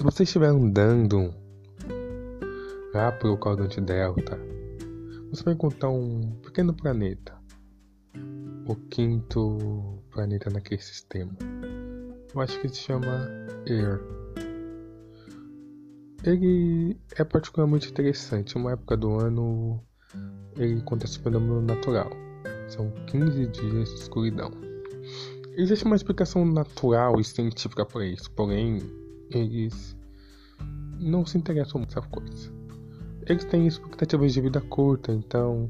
Se você estiver andando lá para o quadrante delta, você vai encontrar um pequeno planeta, o quinto planeta naquele sistema. Eu acho que se chama Air. Ele é particularmente interessante. Uma época do ano ele acontece um fenômeno natural. São 15 dias de escuridão. Existe uma explicação natural e científica para isso, porém eles não se interessam muito nessa coisa. Eles têm expectativas de vida curta, então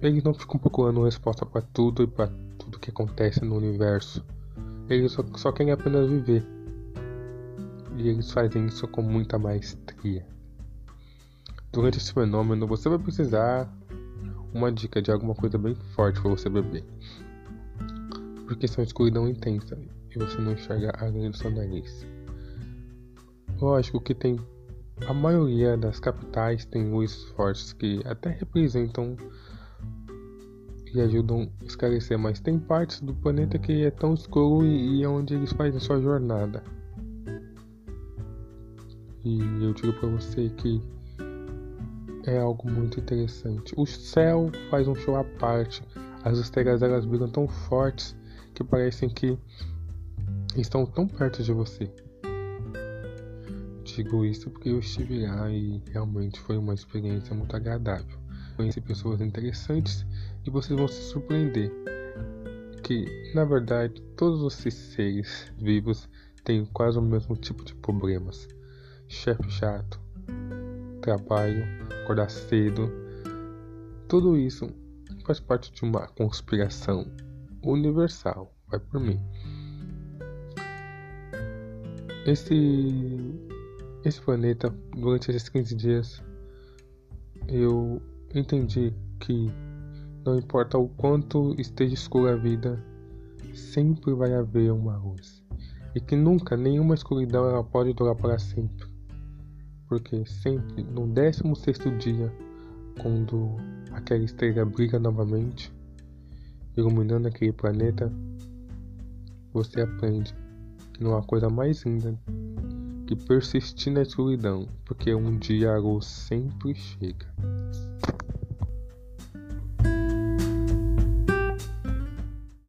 eles não ficam procurando resposta para tudo e para tudo que acontece no universo. Eles só, só querem apenas viver. E eles fazem isso com muita maestria. Durante esse fenômeno, você vai precisar uma dica de alguma coisa bem forte para você beber. Porque são escuridão intensa você não enxerga além do seu nariz. Lógico que tem. A maioria das capitais tem luzes fortes que até representam e ajudam a esclarecer, mas tem partes do planeta que é tão escuro e, e é onde eles fazem sua jornada. E eu digo para você que é algo muito interessante. O céu faz um show à parte. As estrelas elas brilham tão fortes que parecem que estão tão perto de você digo isso porque eu estive lá e realmente foi uma experiência muito agradável. Conheci pessoas interessantes e vocês vão se surpreender que, na verdade, todos esses seres vivos têm quase o mesmo tipo de problemas. Chefe chato, trabalho, acordar cedo, tudo isso faz parte de uma conspiração universal. Vai por mim. Esse esse planeta, durante esses 15 dias, eu entendi que não importa o quanto esteja escura a vida, sempre vai haver uma luz. E que nunca, nenhuma escuridão ela pode durar para sempre. Porque sempre, no 16 dia, quando aquela estrela brilha novamente, iluminando aquele planeta, você aprende há coisa mais linda que persistir na escuridão, porque um dia a luz sempre chega.